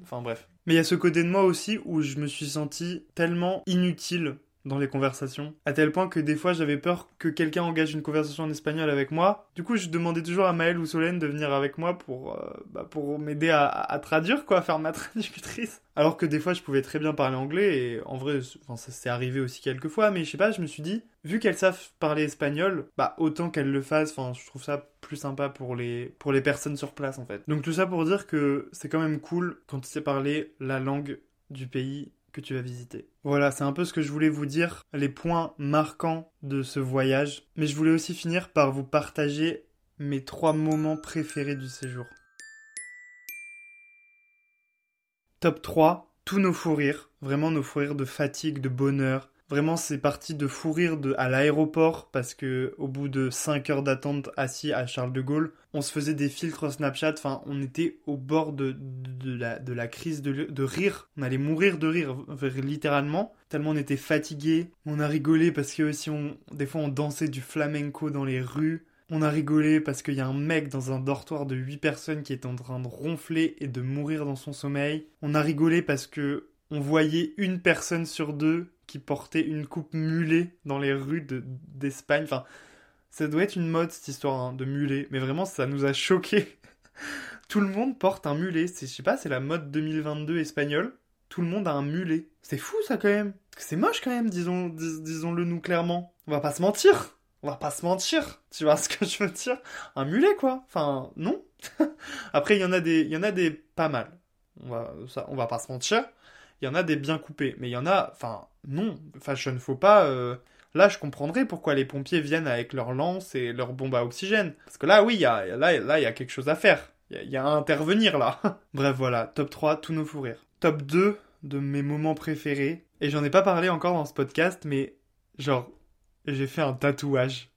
Enfin bref. Mais il y a ce côté de moi aussi où je me suis senti tellement inutile dans les conversations, à tel point que des fois j'avais peur que quelqu'un engage une conversation en espagnol avec moi. Du coup, je demandais toujours à Maëlle ou Solène de venir avec moi pour, euh, bah, pour m'aider à, traduire, quoi, à faire ma traductrice. Alors que des fois, je pouvais très bien parler anglais, et en vrai, enfin, ça s'est arrivé aussi quelques fois, mais je sais pas, je me suis dit, vu qu'elles savent parler espagnol, bah autant qu'elles le fassent, enfin, je trouve ça plus sympa pour les, pour les personnes sur place, en fait. Donc tout ça pour dire que c'est quand même cool quand tu sais parler la langue du pays que tu vas visiter. Voilà, c'est un peu ce que je voulais vous dire, les points marquants de ce voyage. Mais je voulais aussi finir par vous partager mes trois moments préférés du séjour. Top 3, tous nos fous rires, vraiment nos fous rires de fatigue, de bonheur, Vraiment, c'est parti de fou rire à l'aéroport parce que au bout de 5 heures d'attente assis à Charles de Gaulle, on se faisait des filtres Snapchat. Enfin, on était au bord de, la, crise de, rire. On allait mourir de rire, littéralement. Tellement on était fatigué. On a rigolé parce que aussi, on, des fois, on dansait du flamenco dans les rues. On a rigolé parce qu'il y a un mec dans un dortoir de 8 personnes qui est en train de ronfler et de mourir dans son sommeil. On a rigolé parce que on voyait une personne sur deux qui portait une coupe mulet dans les rues d'Espagne. enfin, ça doit être une mode cette histoire hein, de mulet, mais vraiment ça nous a choqué. Tout le monde porte un mulet. Je sais pas, c'est la mode 2022 espagnole. Tout le monde a un mulet. C'est fou ça quand même. C'est moche quand même, disons, disons-le nous clairement. On va pas se mentir. On va pas se mentir. Tu vois ce que je veux dire? Un mulet quoi. Enfin, non. Après, il y en a des, il y en a des pas mal. On va, ça, on va pas se mentir. il y en a des bien coupés, mais il y en a, enfin, non, fashion faut pas. euh, Là, je comprendrais pourquoi les pompiers viennent avec leurs lances et leurs bombes à oxygène. Parce que là, oui, y a, là, là, il y a quelque chose à faire. Il y a- il y, a à intervenir là. Bref, voilà, top 3, tous nos fous rires. Top 2 de mes moments préférés. Et j'en ai pas parlé encore dans ce podcast, mais genre, j'ai fait un tatouage.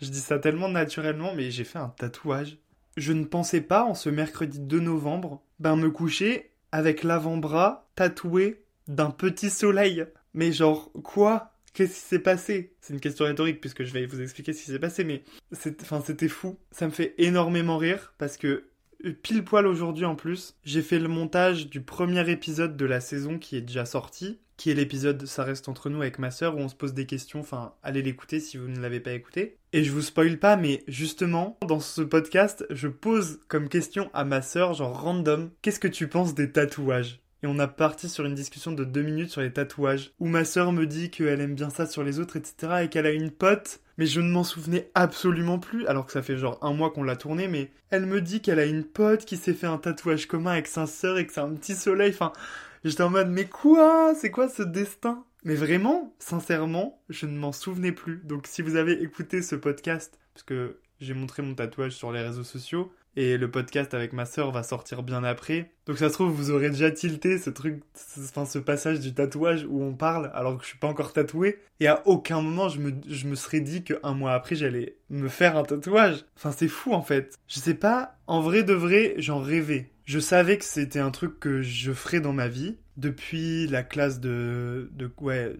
Je dis ça tellement naturellement, mais j'ai fait un tatouage. Je ne pensais pas, en ce mercredi 2 novembre, ben me coucher avec l'avant-bras tatoué d'un petit soleil. Mais genre, quoi? Qu'est-ce qui s'est passé? C'est une question rhétorique puisque je vais vous expliquer ce qui s'est passé, mais c'était fou. Ça me fait énormément rire parce que euh, pile poil aujourd'hui en plus, j'ai fait le montage du premier épisode de la saison qui est déjà sorti, qui est l'épisode Ça reste entre nous avec ma sœur où on se pose des questions, enfin allez l'écouter si vous ne l'avez pas écouté. Et je vous spoil pas, mais justement, dans ce podcast, je pose comme question à ma sœur, genre random, qu'est-ce que tu penses des tatouages? Et on a parti sur une discussion de deux minutes sur les tatouages, où ma sœur me dit qu'elle aime bien ça sur les autres, etc., et qu'elle a une pote, mais je ne m'en souvenais absolument plus, alors que ça fait genre un mois qu'on l'a tourné, mais elle me dit qu'elle a une pote qui s'est fait un tatouage commun avec sa sœur et que c'est un petit soleil, enfin, j'étais en mode, mais quoi? C'est quoi ce destin? Mais vraiment, sincèrement, je ne m'en souvenais plus. Donc si vous avez écouté ce podcast, parce que j'ai montré mon tatouage sur les réseaux sociaux, et le podcast avec ma sœur va sortir bien après. Donc ça se trouve, vous aurez déjà tilté ce truc, enfin, ce passage du tatouage où on parle alors que je suis pas encore tatoué. Et à aucun moment je me, je me serais dit qu'un mois après j'allais me faire un tatouage. Enfin c'est fou en fait. Je sais pas, en vrai de vrai, j'en rêvais. Je savais que c'était un truc que je ferais dans ma vie. Depuis la classe de, de ouais,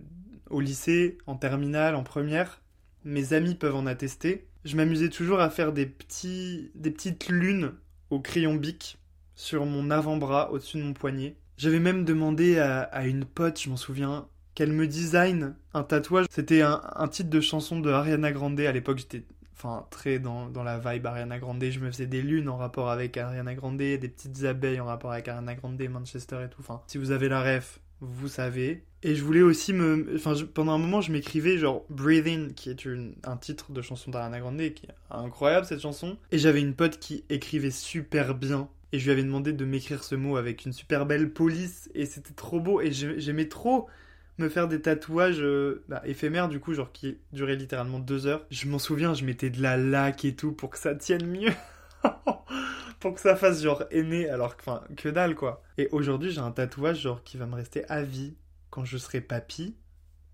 au lycée, en terminale, en première, mes amis peuvent en attester. Je m'amusais toujours à faire des, petits, des petites lunes au crayon bic sur mon avant-bras, au-dessus de mon poignet. J'avais même demandé à, une pote, je m'en souviens, qu'elle me design un tatouage. C'était un, titre de chanson de Ariana Grande. À l'époque, j'étais enfin très dans, la vibe Ariana Grande. Je me faisais des lunes en rapport avec Ariana Grande, des petites abeilles en rapport avec Ariana Grande, Manchester et tout. Si vous avez la ref, vous savez. Et je voulais aussi me... Enfin, pendant un moment, je m'écrivais genre Breathing, qui est une- un titre de chanson d'Ariana Grande, qui est incroyable cette chanson. Et j'avais une pote qui écrivait super bien. Et je lui avais demandé de m'écrire ce mot avec une super belle police. Et c'était trop beau. Et j'ai- j'aimais trop me faire des tatouages euh, bah, éphémères, du coup, genre qui duraient littéralement deux heures. Je m'en souviens, je mettais de la laque et tout pour que ça tienne mieux. pour que ça fasse genre aîné, alors que, enfin, que dalle quoi. Et aujourd'hui, j'ai un tatouage genre qui va me rester à vie. Quand je serai papy,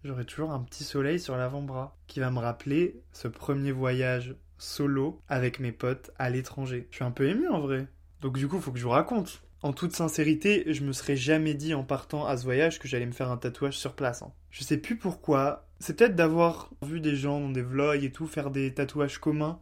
j'aurai toujours un petit soleil sur l'avant-bras qui va me rappeler ce premier voyage solo avec mes potes à l'étranger. Je suis un peu ému en vrai. Donc du coup, faut que je vous raconte. En toute sincérité, je me serais jamais dit en partant à ce voyage que j'allais me faire un tatouage sur place. hein. Je sais plus pourquoi. C'est peut-être d'avoir vu des gens dans des vlogs et tout faire des tatouages communs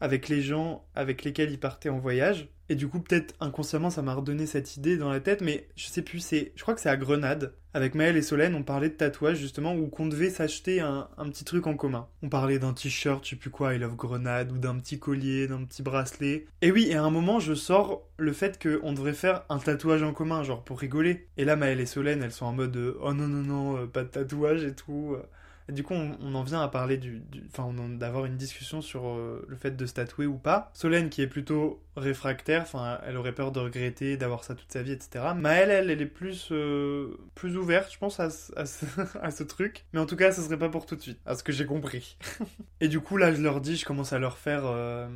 avec les gens avec lesquels ils partaient en voyage. Et du coup, peut-être inconsciemment, ça m'a redonné cette idée dans la tête, mais je sais plus, c'est, je crois que c'est à Grenade. Avec Maël et Solène, on parlait de tatouage justement où qu'on devait s'acheter un, petit truc en commun. On parlait d'un t-shirt, je sais plus quoi, I love Grenade, ou d'un petit collier, d'un petit bracelet. Et oui, et à un moment, je sors le fait qu'on devrait faire un tatouage en commun, genre pour rigoler. Et là, Maël et Solène, elles sont en mode, euh, oh non, non, non, euh, pas de tatouage et tout. Du coup, on, en vient à parler du, enfin, d'avoir une discussion sur euh, le fait de se tatouer ou pas. Solène, qui est plutôt réfractaire, enfin, elle aurait peur de regretter d'avoir ça toute sa vie, etc. Maëlle, elle, elle est plus, euh, plus ouverte, je pense, à, ce- truc. Mais en tout cas, ce serait pas pour tout de suite, à ce que j'ai compris. Et du coup, là, je leur dis, je commence à leur faire, euh,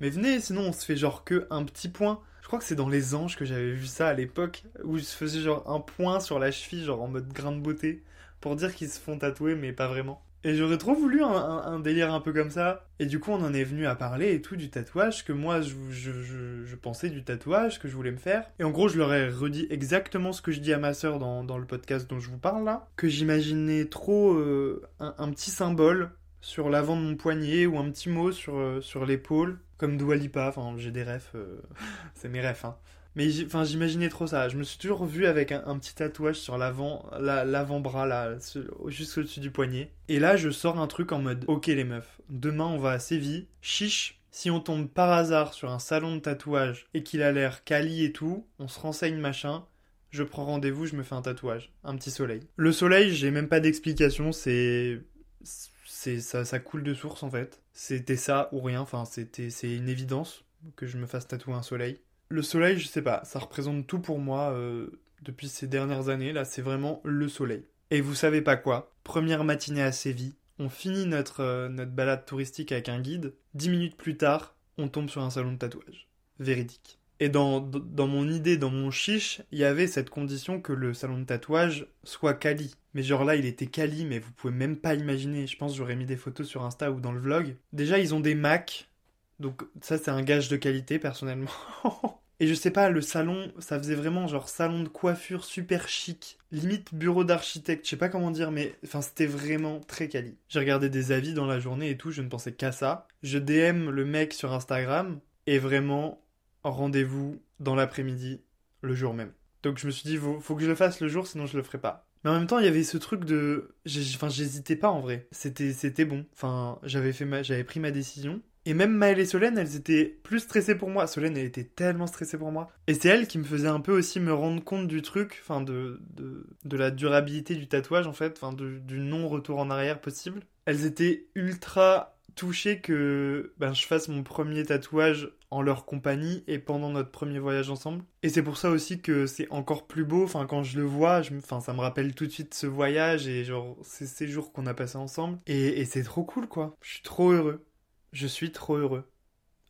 mais venez, sinon on se fait genre que un petit point. Je crois que c'est dans les anges que j'avais vu ça à l'époque, où ils se faisaient genre un point sur la cheville, genre en mode grain de beauté pour dire qu'ils se font tatouer, mais pas vraiment. Et j'aurais trop voulu un, délire un peu comme ça. Et du coup, on en est venu à parler et tout du tatouage, que moi, je, pensais du tatouage, que je voulais me faire. Et en gros, je leur ai redit exactement ce que je dis à ma sœur dans, le podcast dont je vous parle là. Que j'imaginais trop euh, un, petit symbole sur l'avant de mon poignet ou un petit mot sur, euh, sur l'épaule, comme Dua Lipa. Enfin, j'ai des refs, euh, c'est mes refs, hein. Mais enfin, j'imaginais trop ça. Je me suis toujours vu avec un, petit tatouage sur l'avant, la- l'avant-bras là, juste au-dessus du poignet. Et là, je sors un truc en mode, ok les meufs, demain on va à Séville, chiche. Si on tombe par hasard sur un salon de tatouage et qu'il a l'air quali et tout, on se renseigne machin. Je prends rendez-vous, je me fais un tatouage, un petit soleil. Le soleil, j'ai même pas d'explication, c'est c'est ça, ça coule de source en fait. C'était ça ou rien, enfin c'était c'est une évidence que je me fasse tatouer un soleil. Le soleil, je sais pas, ça représente tout pour moi. euh, depuis ces dernières années. Là, c'est vraiment le soleil. Et vous savez pas quoi? Première matinée à Séville, on finit notre, euh, notre balade touristique avec un guide. Dix minutes plus tard, on tombe sur un salon de tatouage. Véridique. Et dans, dans mon idée, dans mon chiche, il y avait cette condition que le salon de tatouage soit quali. Mais genre là, il était quali, mais vous pouvez même pas imaginer. Je pense j'aurais mis des photos sur Insta ou dans le vlog. Déjà, ils ont des Macs. Donc ça, c'est un gage de qualité, personnellement. Et je sais pas, le salon, ça faisait vraiment genre salon de coiffure super chic, limite bureau d'architecte, je sais pas comment dire, mais enfin c'était vraiment très quali. J'ai regardé des avis dans la journée et tout, je ne pensais qu'à ça. Je DM le mec sur Instagram et vraiment rendez-vous dans l'après-midi, le jour même. Donc je me suis dit, faut, faut, que je le fasse le jour, sinon je le ferai pas. Mais en même temps, il y avait ce truc de, enfin, j'hésitais pas en vrai. C'était, bon. Enfin, j'avais fait ma, j'avais pris ma décision. Et même Maëlle et Solène, elles étaient plus stressées pour moi. Solène, elle était tellement stressée pour moi. Et c'est elle qui me faisait un peu aussi me rendre compte du truc, enfin de, de, de, la durabilité du tatouage en fait, enfin du non-retour en arrière possible. Elles étaient ultra touchées que ben, je fasse mon premier tatouage en leur compagnie et pendant notre premier voyage ensemble. Et c'est pour ça aussi que c'est encore plus beau. Enfin, quand je le vois, enfin, ça me rappelle tout de suite ce voyage et genre ces, ces jours qu'on a passés ensemble. Et, et c'est trop cool, quoi. Je suis trop heureux. Je suis trop heureux.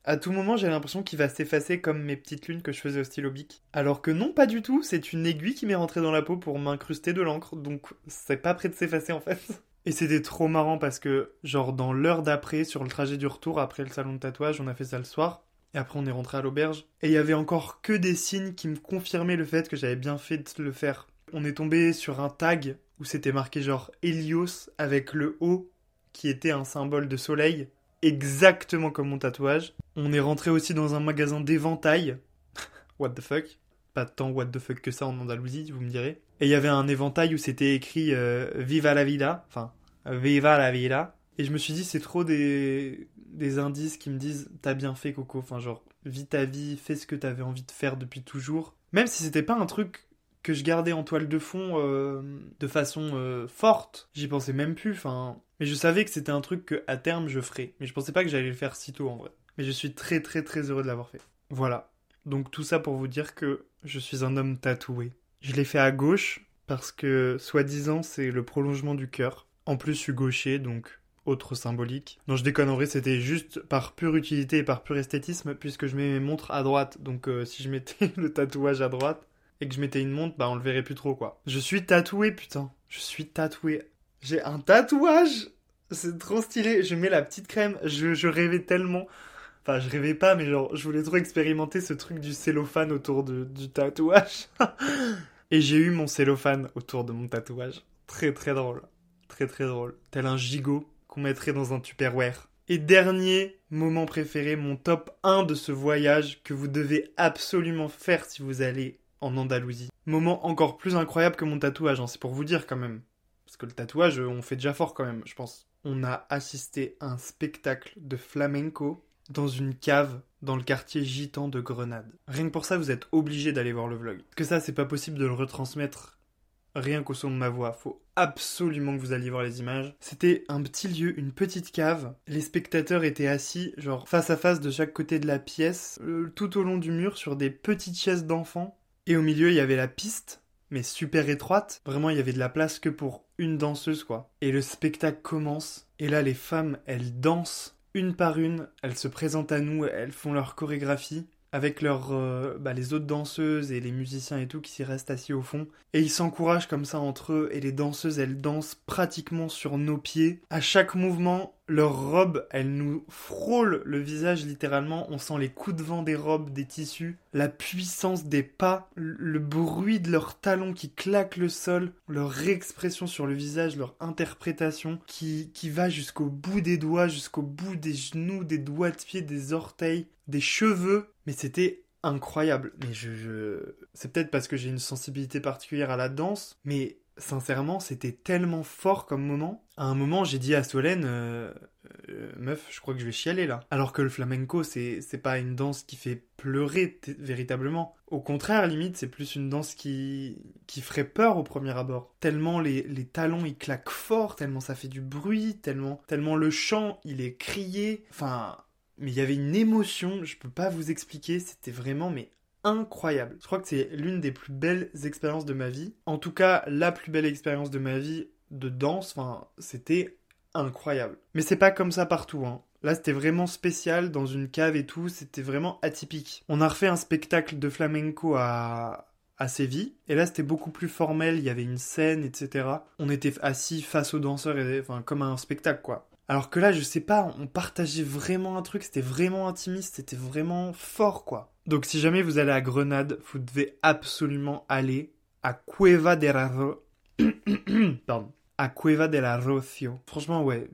À tout moment, j'ai l'impression qu'il va s'effacer comme mes petites lunes que je faisais au stylo bic. Alors que non, pas du tout, c'est une aiguille qui m'est rentrée dans la peau pour m'incruster de l'encre, donc c'est pas prêt de s'effacer en fait. Et c'était trop marrant parce que, genre, dans l'heure d'après, sur le trajet du retour, après le salon de tatouage, on a fait ça le soir, et après on est rentré à l'auberge, et il y avait encore que des signes qui me confirmaient le fait que j'avais bien fait de le faire. On est tombé sur un tag où c'était marqué genre Helios avec le O qui était un symbole de soleil exactement comme mon tatouage. On est rentré aussi dans un magasin d'éventail. what the fuck? Pas tant what the fuck que ça en Andalousie, vous me direz. Et il y avait un éventail où c'était écrit euh, Viva la vida, enfin Viva la vida. Et je me suis dit, c'est trop des, des indices qui me disent T'as bien fait, Coco. Enfin, genre, vis ta vie, fais ce que t'avais envie de faire depuis toujours. Même si c'était pas un truc que je gardais en toile de fond euh, de façon euh, forte, j'y pensais même plus. Enfin, mais je savais que c'était un truc que à terme je ferais. Mais je pensais pas que j'allais le faire si tôt en vrai. Mais je suis très très très heureux de l'avoir fait. Voilà. Donc tout ça pour vous dire que je suis un homme tatoué. Je l'ai fait à gauche parce que soi-disant c'est le prolongement du cœur. En plus je suis gaucher donc autre symbolique. Non je déconnerais c'était juste par pure utilité et par pur esthétisme puisque je mets mes montres à droite. Donc euh, si je mettais le tatouage à droite et que je mettais une montre bah on le verrait plus trop quoi. Je suis tatoué putain. Je suis tatoué j'ai un tatouage C'est trop stylé. Je mets la petite crème. Je, rêvais tellement. Enfin, je rêvais pas, mais genre, je voulais trop expérimenter ce truc du cellophane autour du tatouage. Et j'ai eu mon cellophane autour de mon tatouage. Très très drôle. Très très drôle. Tel un gigot qu'on mettrait dans un tupperware. Et dernier moment préféré, mon top 1 de ce voyage que vous devez absolument faire si vous allez en Andalousie. Moment encore plus incroyable que mon tatouage, hein, c'est pour vous dire quand même. Parce que le tatouage, on fait déjà fort quand même, je pense. On a assisté à un spectacle de flamenco dans une cave dans le quartier gitan de Grenade. Rien que pour ça, vous êtes obligé d'aller voir le vlog. Parce que ça, c'est pas possible de le retransmettre rien qu'au son de ma voix. Faut absolument que vous alliez voir les images. C'était un petit lieu, une petite cave. Les spectateurs étaient assis, genre face à face de chaque côté de la pièce, euh, tout au long du mur, sur des petites chaises d'enfants. Et au milieu, il y avait la piste mais super étroite. Vraiment, il y avait de la place que pour une danseuse, quoi. Et le spectacle commence, et là, les femmes, elles dansent une par une, elles se présentent à nous, elles font leur chorégraphie avec leurs, euh, bah, les autres danseuses et les musiciens et tout qui s'y restent assis au fond. Et ils s'encouragent comme ça entre eux, et les danseuses, elles dansent pratiquement sur nos pieds. À chaque mouvement, leur robe, elle nous frôle le visage littéralement. On sent les coups de vent des robes, des tissus, la puissance des pas, le bruit de leurs talons qui claquent le sol, leur expression sur le visage, leur interprétation qui, qui va jusqu'au bout des doigts, jusqu'au bout des genoux, des doigts de pied, des orteils, des cheveux. Mais c'était incroyable. Mais je, c'est peut-être parce que j'ai une sensibilité particulière à la danse, mais sincèrement, c'était tellement fort comme moment. À un moment, j'ai dit à Solène, euh, euh, meuf, je crois que je vais chialer là. Alors que le flamenco, c'est, c'est pas une danse qui fait pleurer véritablement. Au contraire, limite, c'est plus une danse qui, qui ferait peur au premier abord. Tellement les, les talons, ils claquent fort, tellement ça fait du bruit, tellement, tellement le chant, il est crié. Enfin, mais il y avait une émotion, je peux pas vous expliquer, c'était vraiment, mais incroyable. Je crois que c'est l'une des plus belles expériences de ma vie. En tout cas, la plus belle expérience de ma vie de danse. Enfin, c'était incroyable. Mais c'est pas comme ça partout, hein. Là, c'était vraiment spécial dans une cave et tout. C'était vraiment atypique. On a refait un spectacle de flamenco à, à Séville. Et là, c'était beaucoup plus formel. Il y avait une scène, etc. On était assis face aux danseurs, et, enfin, comme un spectacle, quoi. Alors que là, je sais pas, on partageait vraiment un truc. C'était vraiment intimiste. C'était vraiment fort, quoi. Donc, si jamais vous allez à Grenade, vous devez absolument aller à Cueva de la Pardon. À Cueva de la Rocio. Franchement, ouais,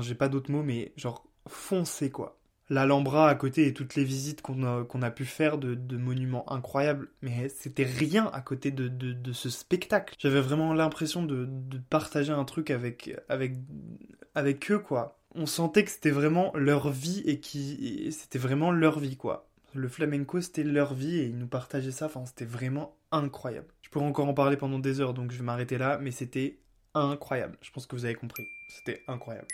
j'ai pas d'autres mots, mais genre, foncez, quoi l'Alhambra à côté et toutes les visites qu'on a, pu faire de, monuments incroyables, mais c'était rien à côté de, ce spectacle. J'avais vraiment l'impression de, partager un truc avec, eux, quoi. On sentait que c'était vraiment leur vie et qui c'était vraiment leur vie, quoi. Le flamenco, c'était leur vie et ils nous partageaient ça, c'était vraiment incroyable. Je pourrais encore en parler pendant des heures, donc je vais m'arrêter là, mais c'était incroyable. Je pense que vous avez compris. C'était incroyable.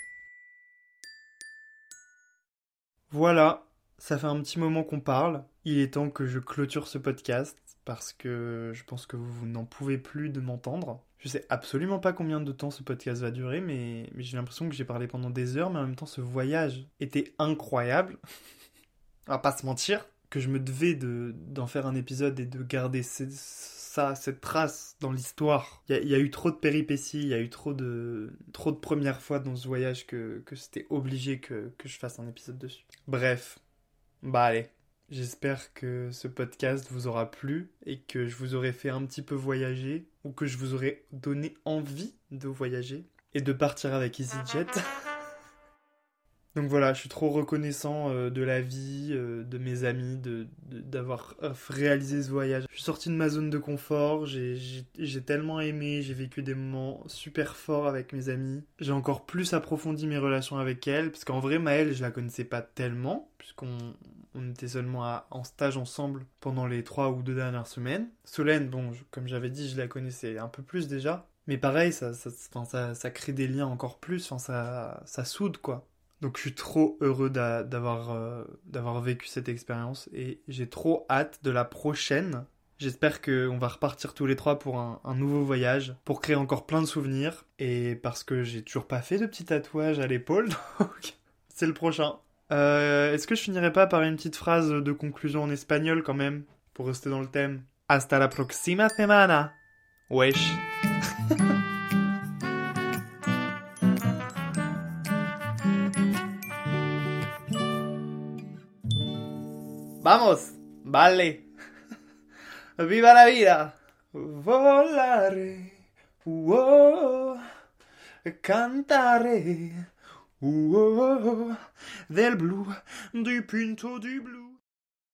Voilà, ça fait un petit moment qu'on parle. Il est temps que je clôture ce podcast parce que je pense que vous n'en pouvez plus de m'entendre. Je sais absolument pas combien de temps ce podcast va durer, mais, j'ai l'impression que j'ai parlé pendant des heures, mais en même temps ce voyage était incroyable. On va pas se mentir, que je me devais d'en faire un épisode et de garder ça, cette trace dans l'histoire. Il y, a eu trop de péripéties, il y a eu trop de, trop de premières fois dans ce voyage que, que c'était obligé que, que je fasse un épisode dessus. Bref, bah allez, J'espère que ce podcast vous aura plu et que je vous aurai fait un petit peu voyager ou que je vous aurai donné envie de voyager et de partir avec EasyJet. Donc voilà, je suis trop reconnaissant euh, de la vie, euh, de mes amis, de, d'avoir euh, réalisé ce voyage. Je suis sorti de ma zone de confort, j'ai, tellement aimé, j'ai vécu des moments super forts avec mes amis. J'ai encore plus approfondi mes relations avec elle, parce qu'en vrai, Maëlle, je la connaissais pas tellement, puisqu'on on était seulement en stage ensemble pendant les trois ou deux dernières semaines. Solène, bon, comme j'avais dit, je la connaissais un peu plus déjà. Mais pareil, ça, ça, ça, ça crée des liens encore plus, ça, ça soude, quoi. Donc je suis trop heureux d'avoir euh, d'avoir vécu cette expérience et j'ai trop hâte de la prochaine. J'espère qu'on va repartir tous les trois pour un, nouveau voyage, pour créer encore plein de souvenirs. Et parce que j'ai toujours pas fait de petit tatouage à l'épaule, donc c'est le prochain. Euh, est-ce que je finirai pas par une petite phrase de conclusion en espagnol quand même, pour rester dans le thème? Hasta la próxima semana. Wesh. Vamos, vale. Viva la vida. Volare. Oh, cantare. Oh, del blu, du punto du blu.